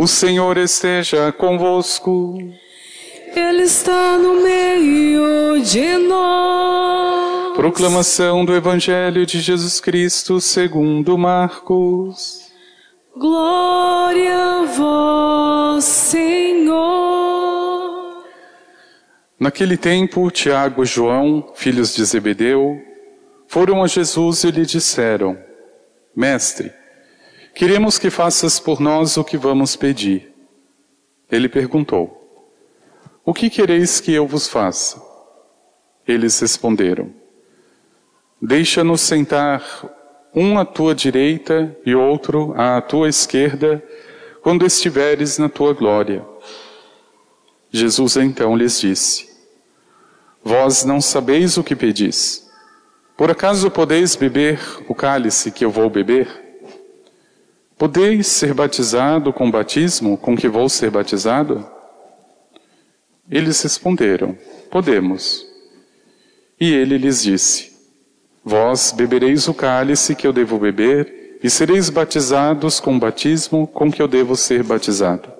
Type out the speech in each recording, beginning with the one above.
O Senhor esteja convosco. Ele está no meio de nós. Proclamação do Evangelho de Jesus Cristo segundo Marcos. Glória a vós, Senhor. Naquele tempo, Tiago e João, filhos de Zebedeu, foram a Jesus e lhe disseram: Mestre, queremos que faças por nós o que vamos pedir. Ele perguntou: O que quereis que eu vos faça? Eles responderam: Deixa-nos sentar um à tua direita e outro à tua esquerda, quando estiveres na tua glória. Jesus então lhes disse: Vós não sabeis o que pedis. Por acaso podeis beber o cálice que eu vou beber? Podeis ser batizado com o batismo com que vou ser batizado? Eles responderam: Podemos. E ele lhes disse: Vós bebereis o cálice que eu devo beber, e sereis batizados com o batismo com que eu devo ser batizado.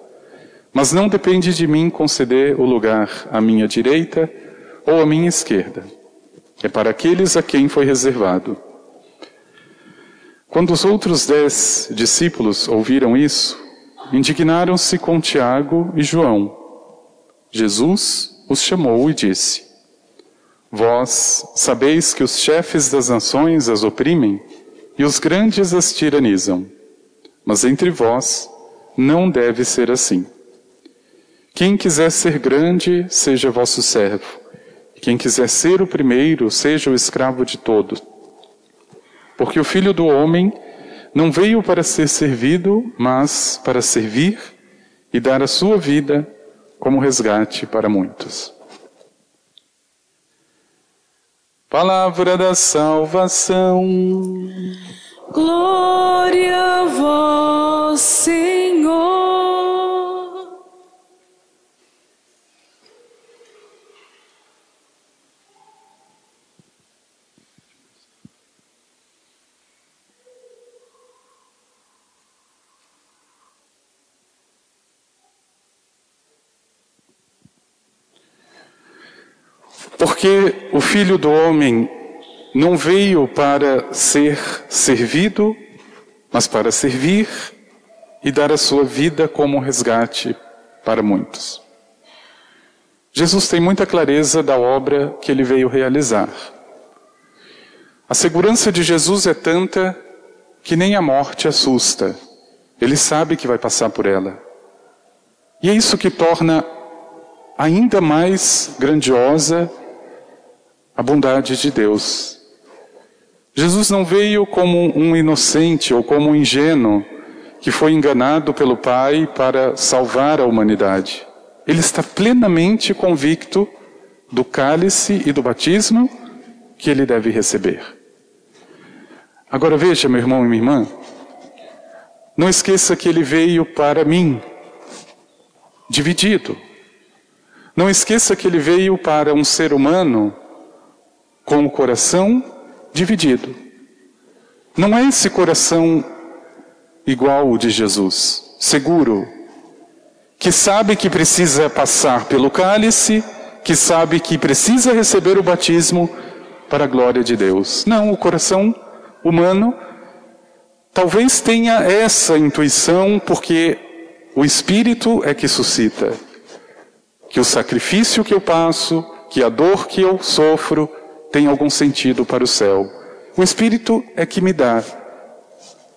Mas não depende de mim conceder o lugar à minha direita ou à minha esquerda. É para aqueles a quem foi reservado. Quando os outros dez discípulos ouviram isso, indignaram-se com Tiago e João. Jesus os chamou e disse: Vós sabeis que os chefes das nações as oprimem e os grandes as tiranizam. Mas entre vós não deve ser assim. Quem quiser ser grande, seja vosso servo. Quem quiser ser o primeiro, seja o escravo de todos. Porque o filho do homem não veio para ser servido, mas para servir e dar a sua vida como resgate para muitos. Palavra da salvação. Glória a vós, Senhor. Porque o Filho do Homem não veio para ser servido, mas para servir e dar a sua vida como resgate para muitos. Jesus tem muita clareza da obra que ele veio realizar. A segurança de Jesus é tanta que nem a morte assusta. Ele sabe que vai passar por ela. E é isso que torna ainda mais grandiosa a bondade de Deus. Jesus não veio como um inocente ou como um ingênuo que foi enganado pelo Pai para salvar a humanidade. Ele está plenamente convicto do cálice e do batismo que ele deve receber. Agora veja, meu irmão e minha irmã, não esqueça que ele veio para mim, dividido. Não esqueça que ele veio para um ser humano com o coração dividido. Não é esse coração igual o de Jesus, seguro, que sabe que precisa passar pelo cálice, que sabe que precisa receber o batismo para a glória de Deus. Não, o coração humano talvez tenha essa intuição porque o Espírito é que suscita que o sacrifício que eu passo, que a dor que eu sofro, tem algum sentido para o céu. O Espírito é que me dá,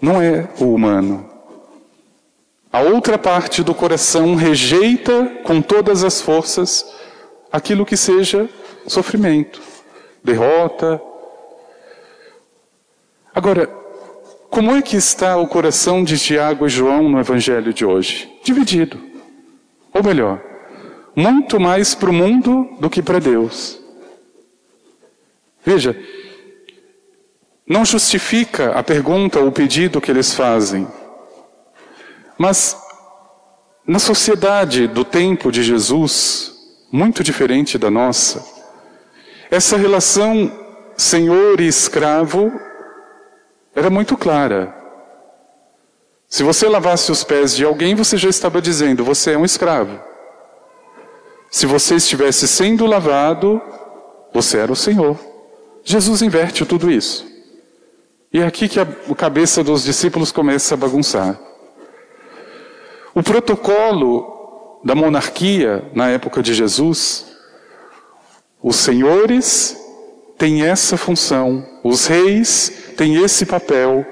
não é o humano. A outra parte do coração rejeita com todas as forças aquilo que seja sofrimento, derrota. Agora, como é que está o coração de Tiago e João no Evangelho de hoje? Dividido. Ou melhor, muito mais para o mundo do que para Deus. Veja, não justifica a pergunta ou o pedido que eles fazem, mas na sociedade do tempo de Jesus, muito diferente da nossa, essa relação senhor e escravo era muito clara. Se você lavasse os pés de alguém, você já estava dizendo: você é um escravo. Se você estivesse sendo lavado, você era o Senhor. Jesus inverte tudo isso. E é aqui que a cabeça dos discípulos começa a bagunçar. O protocolo da monarquia na época de Jesus, os senhores têm essa função, os reis têm esse papel,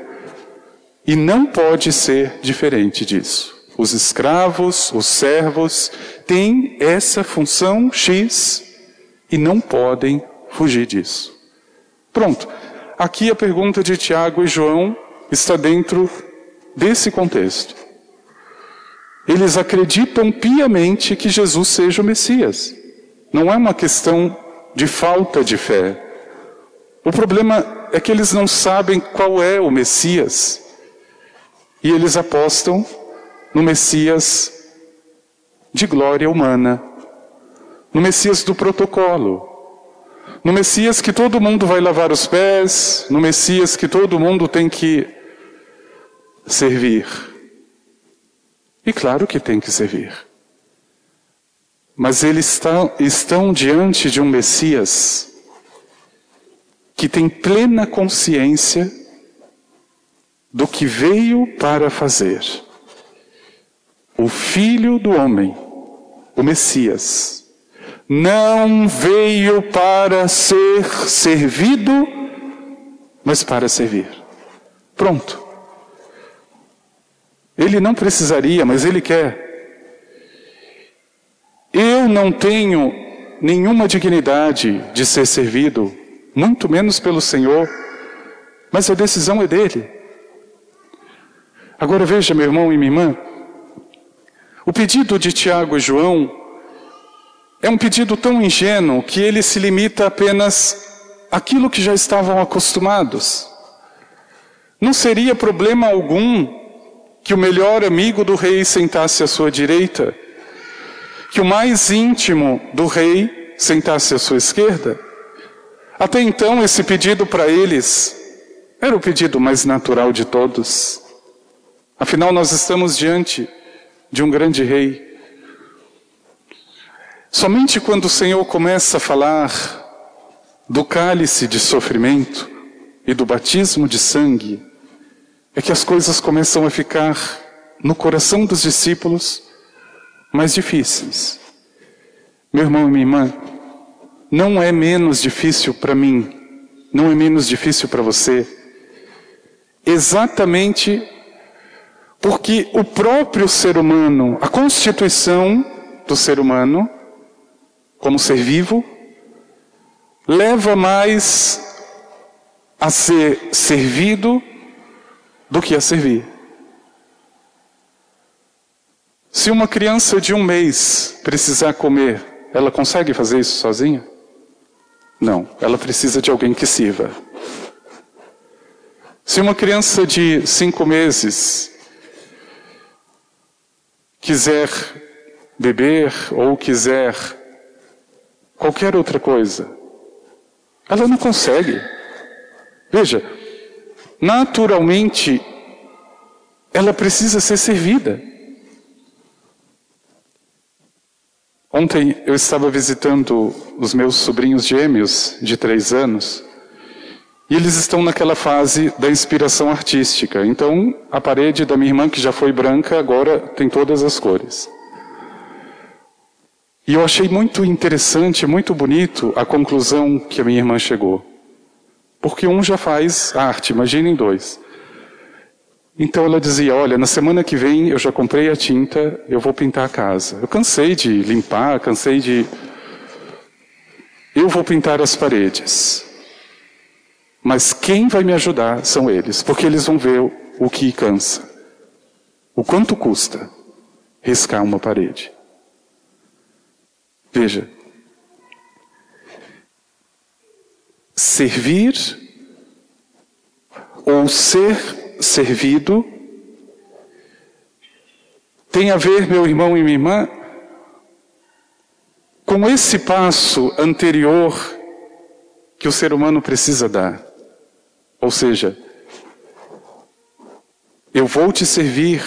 e não pode ser diferente disso. Os escravos, os servos têm essa função X e não podem fugir disso. Pronto. Aqui a pergunta de Tiago e João está dentro desse contexto. Eles acreditam piamente que Jesus seja o Messias. Não é uma questão de falta de fé. O problema é que eles não sabem qual é o Messias. E eles apostam no Messias de glória humana, no Messias do protocolo, no Messias que todo mundo vai lavar os pés, no Messias que todo mundo tem que servir. E claro que tem que servir. Mas eles estão, estão diante de um Messias que tem plena consciência do que veio para fazer. O Filho do Homem, o Messias, não veio para ser servido, mas para servir. Pronto. Ele não precisaria, mas ele quer. Eu não tenho nenhuma dignidade de ser servido, muito menos pelo Senhor, mas a decisão é dele. Agora veja, meu irmão e minha irmã, o pedido de Tiago e João é um pedido tão ingênuo que ele se limita apenas àquilo que já estavam acostumados. Não seria problema algum que o melhor amigo do rei sentasse à sua direita, que o mais íntimo do rei sentasse à sua esquerda. Até então, esse pedido para eles era o pedido mais natural de todos. Afinal, nós estamos diante de um grande rei Somente quando o Senhor começa a falar do cálice de sofrimento e do batismo de sangue, é que as coisas começam a ficar no coração dos discípulos mais difíceis. Meu irmão e minha irmã, não é menos difícil para mim, não é menos difícil para você, exatamente porque o próprio ser humano, a constituição do ser humano, como ser vivo, leva mais a ser servido do que a servir. Se uma criança de um mês precisar comer, ela consegue fazer isso sozinha? Não, ela precisa de alguém que sirva. Se uma criança de cinco meses quiser beber ou quiser qualquer outra coisa. Ela não consegue. Veja, naturalmente, ela precisa ser servida. Ontem eu estava visitando os meus sobrinhos gêmeos de três anos e eles estão naquela fase da inspiração artística. Então, a parede da minha irmã, que já foi branca, agora tem todas as cores. E eu achei muito interessante, muito bonito a conclusão que a minha irmã chegou. Porque um já faz arte, imaginem dois. Então ela dizia: Olha, na semana que vem eu já comprei a tinta, eu vou pintar a casa. Eu cansei de limpar, cansei de. Eu vou pintar as paredes. Mas quem vai me ajudar são eles, porque eles vão ver o que cansa. O quanto custa riscar uma parede. Veja, servir ou ser servido tem a ver, meu irmão e minha irmã, com esse passo anterior que o ser humano precisa dar. Ou seja, Eu vou te servir,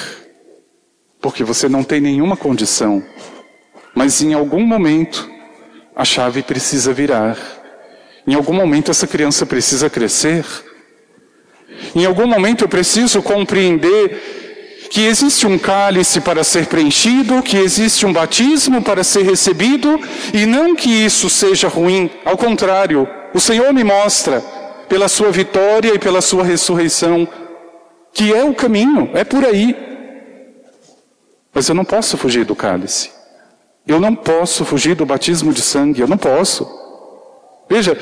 porque você não tem nenhuma condição, mas em algum momento a chave precisa virar. Em algum momento essa criança precisa crescer. Em algum momento eu preciso compreender que existe um cálice para ser preenchido, que existe um batismo para ser recebido, e não que isso seja ruim, ao contrário, o Senhor me mostra, pela sua vitória e pela sua ressurreição, que é o caminho, é por aí. Mas eu não posso fugir do cálice. Eu não posso fugir do batismo de sangue, eu não posso. Veja,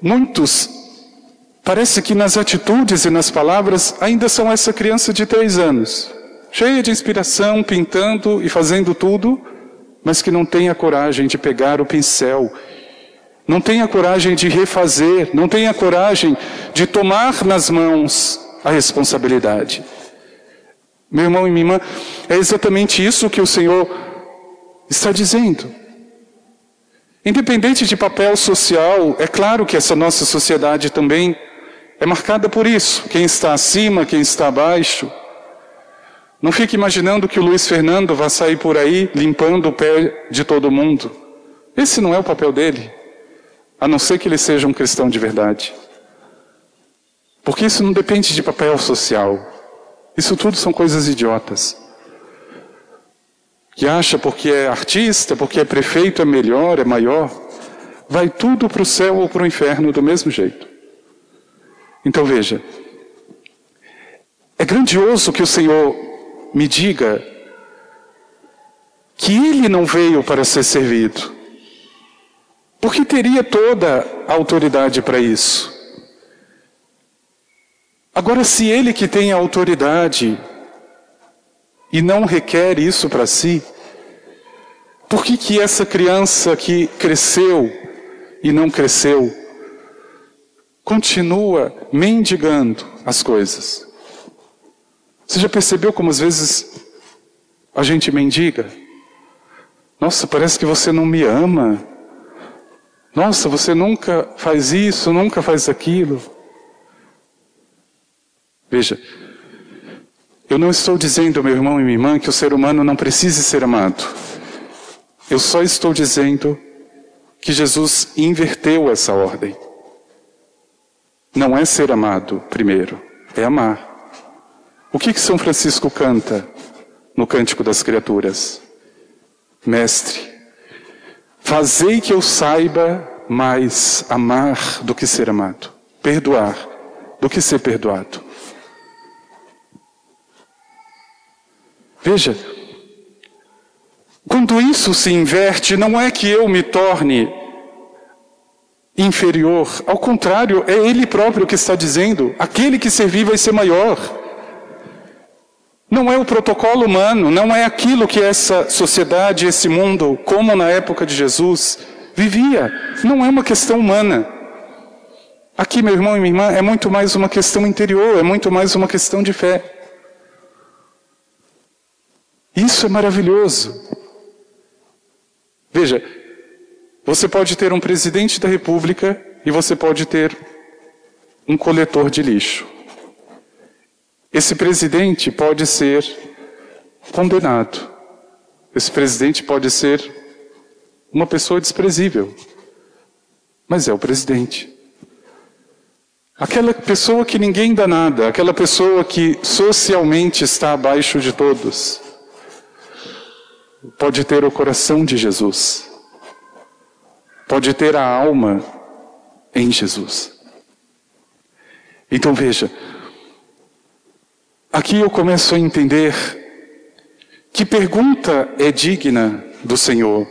muitos Parece que nas atitudes e nas palavras ainda são essa criança de três anos, cheia de inspiração, pintando e fazendo tudo, mas que não tem a coragem de pegar o pincel, não tem a coragem de refazer, não tem a coragem de tomar nas mãos a responsabilidade. Meu irmão e minha irmã, é exatamente isso que o Senhor está dizendo. Independente de papel social, é claro que essa nossa sociedade também é marcada por isso. Quem está acima, quem está abaixo. Não fique imaginando que o Luiz Fernando vai sair por aí limpando o pé de todo mundo. Esse não é o papel dele, a não ser que ele seja um cristão de verdade. Porque isso não depende de papel social. Isso tudo são coisas idiotas. Que acha porque é artista, porque é prefeito, é melhor, é maior. Vai tudo para o céu ou para o inferno do mesmo jeito. Então veja, é grandioso que o Senhor me diga que Ele não veio para ser servido, porque teria toda a autoridade para isso. Agora, se Ele que tem a autoridade e não requer isso para si, por que que essa criança que cresceu e não cresceu continua mendigando as coisas. Você já percebeu como às vezes a gente mendiga? Nossa, parece que você não me ama. Nossa, você nunca faz isso, nunca faz aquilo. Veja, eu não estou dizendo, meu irmão e minha irmã, que o ser humano não precise ser amado. Eu só estou dizendo que Jesus inverteu essa ordem. Não é ser amado primeiro, é amar. O que que São Francisco canta no Cântico das Criaturas? Mestre, fazei que eu saiba mais amar do que ser amado, perdoar do que ser perdoado. Veja, quando isso se inverte, não é que eu me torne inferior. Ao contrário, é Ele próprio que está dizendo: aquele que servir vai ser maior. Não é o protocolo humano, não é aquilo que essa sociedade, esse mundo, como na época de Jesus, vivia. Não é uma questão humana. Aqui, meu irmão e minha irmã, é muito mais uma questão interior, é muito mais uma questão de fé. Isso é maravilhoso. Veja, você pode ter um presidente da República e você pode ter um coletor de lixo. Esse presidente pode ser condenado. Esse presidente pode ser uma pessoa desprezível. Mas é o presidente. Aquela pessoa que ninguém dá nada, aquela pessoa que socialmente está abaixo de todos, pode ter o coração de Jesus pode ter a alma em Jesus. Então veja, aqui eu começo a entender que pergunta é digna do Senhor.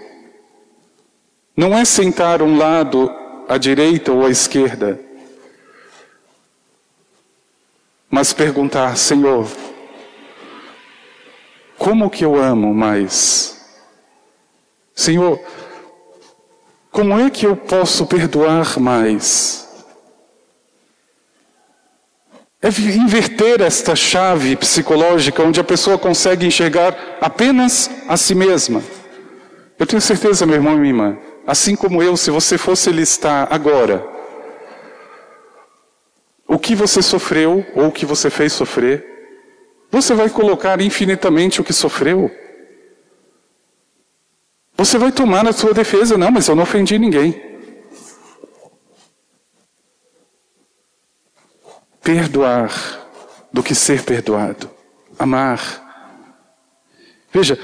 Não é sentar um lado à direita ou à esquerda, mas perguntar, Senhor, como que eu amo mais? Senhor, como é que eu posso perdoar mais? É inverter esta chave psicológica onde a pessoa consegue enxergar apenas a si mesma. Eu tenho certeza, meu irmão e minha irmã, assim como eu, se você fosse listar agora o que você sofreu ou o que você fez sofrer, Você vai colocar infinitamente o que sofreu. Você vai tomar a sua defesa, não, mas eu não ofendi ninguém. Perdoar do que ser perdoado. Amar. Veja,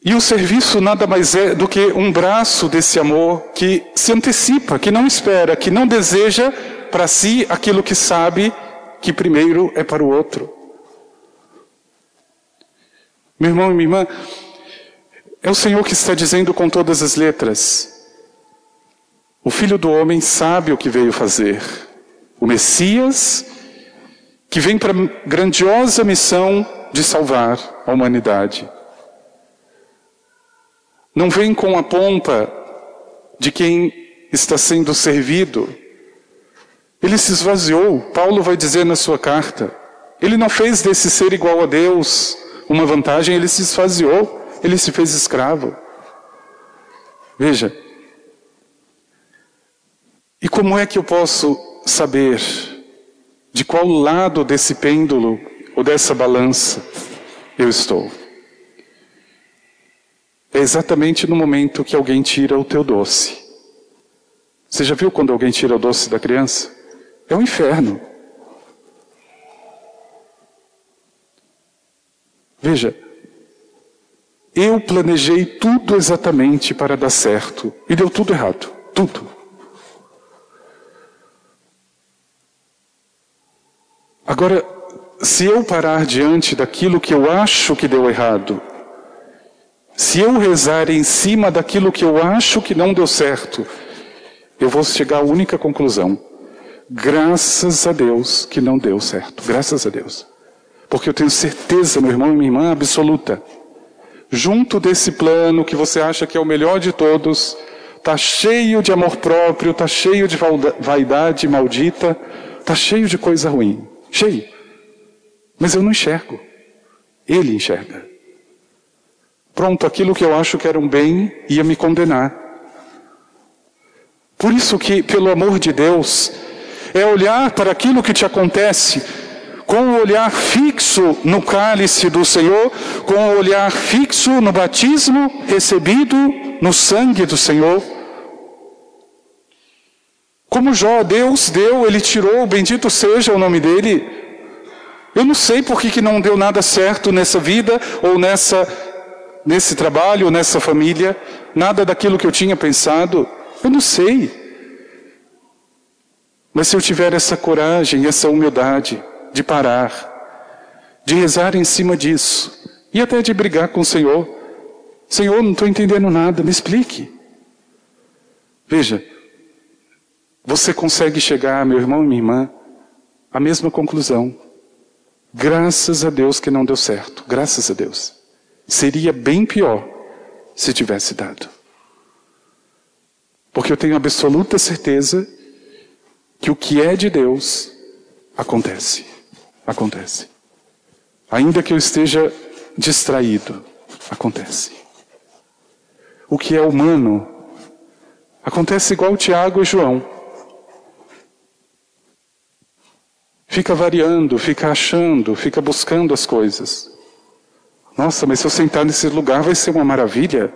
e o serviço nada mais é do que um braço desse amor que se antecipa, que não espera, que não deseja para si aquilo que sabe que primeiro é para o outro. Meu irmão e minha irmã, é o Senhor que está dizendo com todas as letras: o Filho do Homem sabe o que veio fazer. O Messias, que vem para a grandiosa missão de salvar a humanidade. Não vem com a pompa de quem está sendo servido. Ele se esvaziou. Paulo vai dizer na sua carta. Ele não fez desse ser igual a Deus uma vantagem, ele se esvaziou. Ele se fez escravo. Veja. E como é que eu posso saber de qual lado desse pêndulo ou dessa balança eu estou? É exatamente no momento que alguém tira o teu doce. Você já viu quando alguém tira o doce da criança? É um inferno. Veja, eu planejei tudo exatamente para dar certo e deu tudo errado. Tudo. Agora, se eu parar diante daquilo que eu acho que deu errado, se eu rezar em cima daquilo que eu acho que não deu certo, eu vou chegar à única conclusão. Graças a Deus que não deu certo. Graças a Deus. Porque eu tenho certeza, meu irmão e minha irmã, absoluta junto desse plano que você acha que é o melhor de todos, está cheio de amor próprio, está cheio de vaidade maldita, está cheio de coisa ruim. Cheio. Mas eu não enxergo. Ele enxerga. Pronto, aquilo que eu acho que era um bem ia me condenar. Por isso que, pelo amor de Deus, é olhar para aquilo que te acontece com o olhar fixo no cálice do Senhor, com o olhar fixo no batismo recebido no sangue do Senhor. Como Jó, Deus deu, ele tirou, bendito seja o nome dele. Eu não sei por que, que não deu nada certo nessa vida, ou nessa, nesse trabalho, ou nessa família, nada daquilo que eu tinha pensado. Eu não sei. Mas se eu tiver essa coragem, essa humildade, de parar, de rezar em cima disso e até de brigar com o Senhor. Senhor, não estou entendendo nada, me explique. Veja, você consegue chegar, meu irmão e minha irmã, à mesma conclusão. Graças a Deus que não deu certo, graças a Deus. Seria bem pior se tivesse dado. Porque eu tenho absoluta certeza que o que é de Deus acontece acontece. Ainda que eu esteja distraído, acontece. O que é humano acontece igual Tiago e João. Fica variando, fica achando, fica buscando as coisas. Nossa, mas se eu sentar nesse lugar vai ser uma maravilha.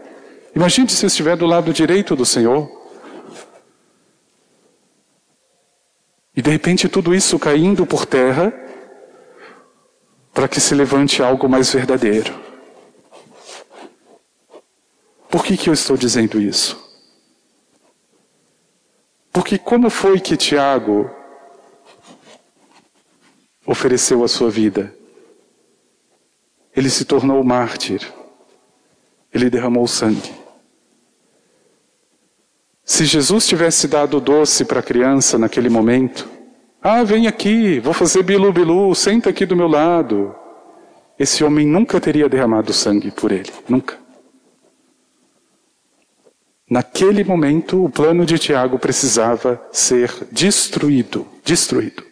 Imagine se eu estiver do lado direito do Senhor. E de repente tudo isso caindo por terra para que se levante algo mais verdadeiro. Por que, que eu estou dizendo isso? Porque como foi que Tiago ofereceu a sua vida? Ele se tornou mártir. Ele derramou sangue. Se Jesus tivesse dado doce para a criança naquele momento, ah, vem aqui, vou fazer bilu bilu, senta aqui do meu lado. Esse homem nunca teria derramado sangue por ele, nunca. Naquele momento, o plano de Tiago precisava ser destruído, destruído.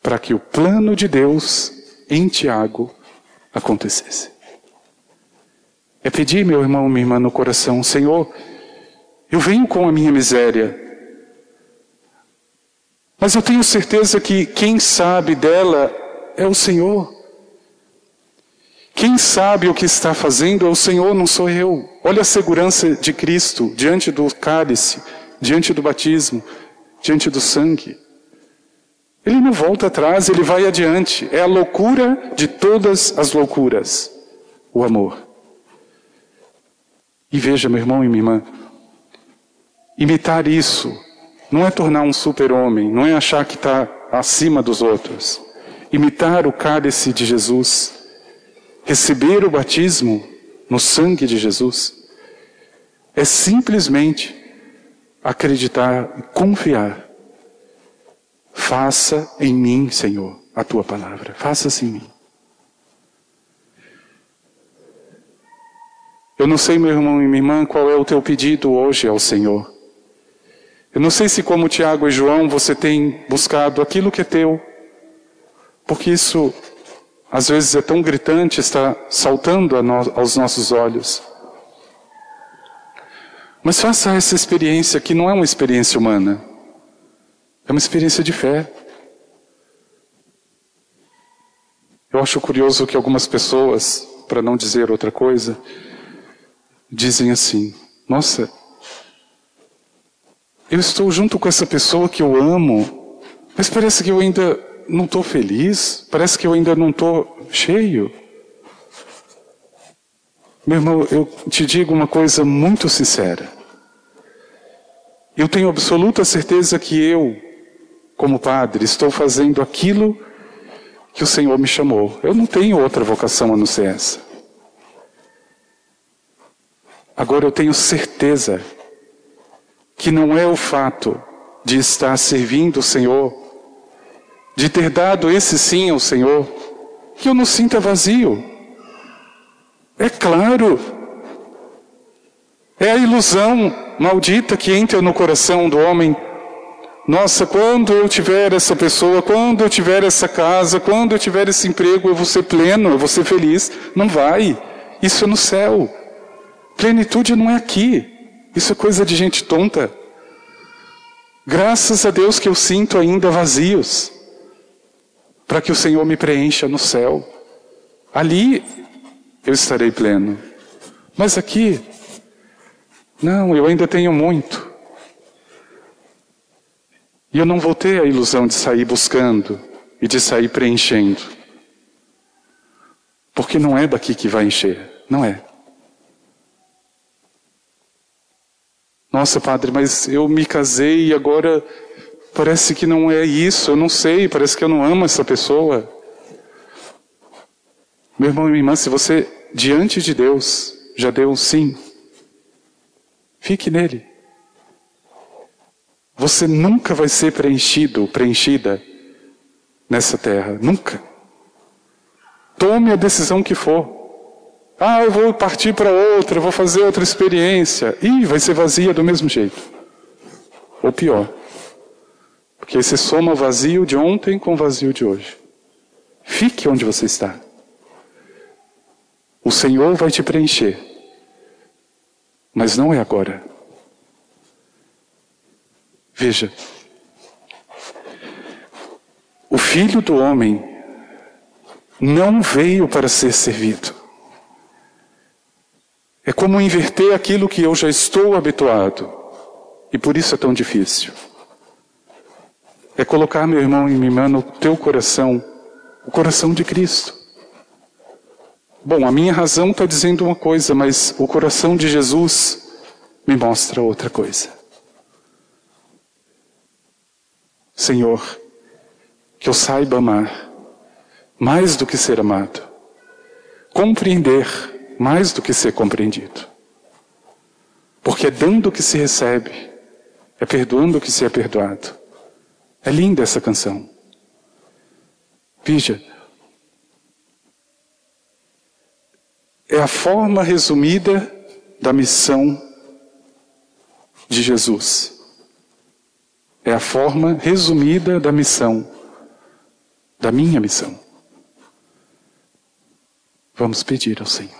Para que o plano de Deus em Tiago acontecesse. É pedir, meu irmão, minha irmã, no coração, Senhor, eu venho com a minha miséria, Mas eu tenho certeza que quem sabe dela é o Senhor. Quem sabe o que está fazendo é o Senhor, não sou eu. Olha a segurança de Cristo diante do cálice, diante do batismo, diante do sangue. Ele não volta atrás, ele vai adiante. É a loucura de todas as loucuras o amor. E veja, meu irmão e minha irmã, imitar isso não é tornar um super-homem, não é achar que está acima dos outros. Imitar o cálice de Jesus, receber o batismo no sangue de Jesus, é simplesmente acreditar e confiar. Faça em mim, Senhor, a tua palavra. Faça-se em mim. Eu não sei, meu irmão e minha irmã, qual é o teu pedido hoje ao Senhor. Eu não sei se, como Tiago e João, você tem buscado aquilo que é teu, porque isso às vezes é tão gritante, está saltando aos nossos olhos. Mas faça essa experiência que não é uma experiência humana, é uma experiência de fé. Eu acho curioso que algumas pessoas, para não dizer outra coisa, dizem assim: Nossa, eu estou junto com essa pessoa que eu amo, mas parece que eu ainda não estou feliz, parece que eu ainda não estou cheio. Meu irmão, eu te digo uma coisa muito sincera. Eu tenho absoluta certeza que eu, como padre, estou fazendo aquilo que o Senhor me chamou. Eu não tenho outra vocação a não ser essa. Agora eu tenho certeza que não é o fato de estar servindo o Senhor, de ter dado esse sim ao Senhor, que eu não sinta vazio. É claro. É a ilusão maldita que entra no coração do homem. Nossa, quando eu tiver essa pessoa, quando eu tiver essa casa, quando eu tiver esse emprego, eu vou ser pleno, eu vou ser feliz. Não vai. Isso é no céu. Plenitude não é aqui. Isso é coisa de gente tonta. Graças a Deus que eu sinto ainda vazios, para que o Senhor me preencha no céu. Ali eu estarei pleno. Mas aqui, não, eu ainda tenho muito. E eu não vou ter a ilusão de sair buscando e de sair preenchendo. Porque não é daqui que vai encher, não é. Nossa, padre, mas eu me casei e agora parece que não é isso, eu não sei, parece que eu não amo essa pessoa. Meu irmão e minha irmã, se você diante de Deus já deu um sim, fique nele. Você nunca vai ser preenchido, preenchida nessa terra, nunca. Tome a decisão que for. Ah, eu vou partir para outra, vou fazer outra experiência. E vai ser vazia do mesmo jeito. Ou pior. Porque você soma vazio de ontem com vazio de hoje. Fique onde você está. O Senhor vai te preencher. Mas não é agora. Veja. O filho do homem não veio para ser servido. É como inverter aquilo que eu já estou habituado. E por isso é tão difícil. É colocar, meu irmão e minha irmã, no teu coração, o coração de Cristo. Bom, a minha razão está dizendo uma coisa, mas o coração de Jesus me mostra outra coisa. Senhor, que eu saiba amar mais do que ser amado, compreender mais do que ser compreendido. Porque é dando que se recebe, é perdoando que se é perdoado. É linda essa canção. Veja, é a forma resumida da missão de Jesus. É a forma resumida da missão, da minha missão. Vamos pedir ao Senhor.